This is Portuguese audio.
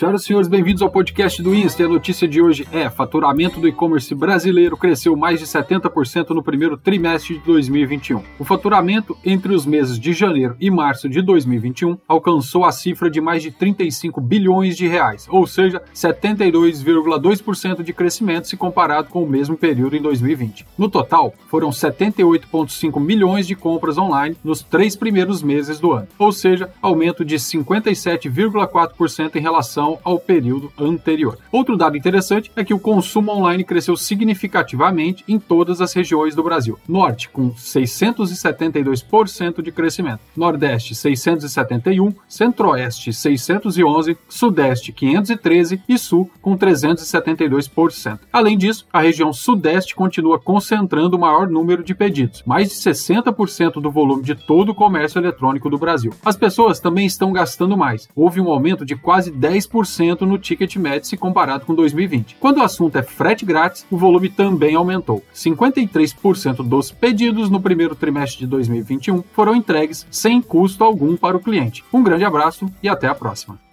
Senhoras e senhores, bem-vindos ao podcast do Insta. A notícia de hoje é: faturamento do e-commerce brasileiro cresceu mais de 70% no primeiro trimestre de 2021. O faturamento entre os meses de janeiro e março de 2021 alcançou a cifra de mais de 35 bilhões de reais, ou seja, 72,2% de crescimento se comparado com o mesmo período em 2020. No total, foram 78,5 milhões de compras online nos três primeiros meses do ano, ou seja, aumento de 57,4% em relação ao período anterior. Outro dado interessante é que o consumo online cresceu significativamente em todas as regiões do Brasil. Norte, com 672% de crescimento, Nordeste, 671%, Centro-Oeste, 611%, Sudeste, 513% e Sul, com 372%. Além disso, a região Sudeste continua concentrando o maior número de pedidos, mais de 60% do volume de todo o comércio eletrônico do Brasil. As pessoas também estão gastando mais. Houve um aumento de quase 10% no ticket médio se comparado com 2020. Quando o assunto é frete grátis, o volume também aumentou. 53% dos pedidos no primeiro trimestre de 2021 foram entregues sem custo algum para o cliente. Um grande abraço e até a próxima.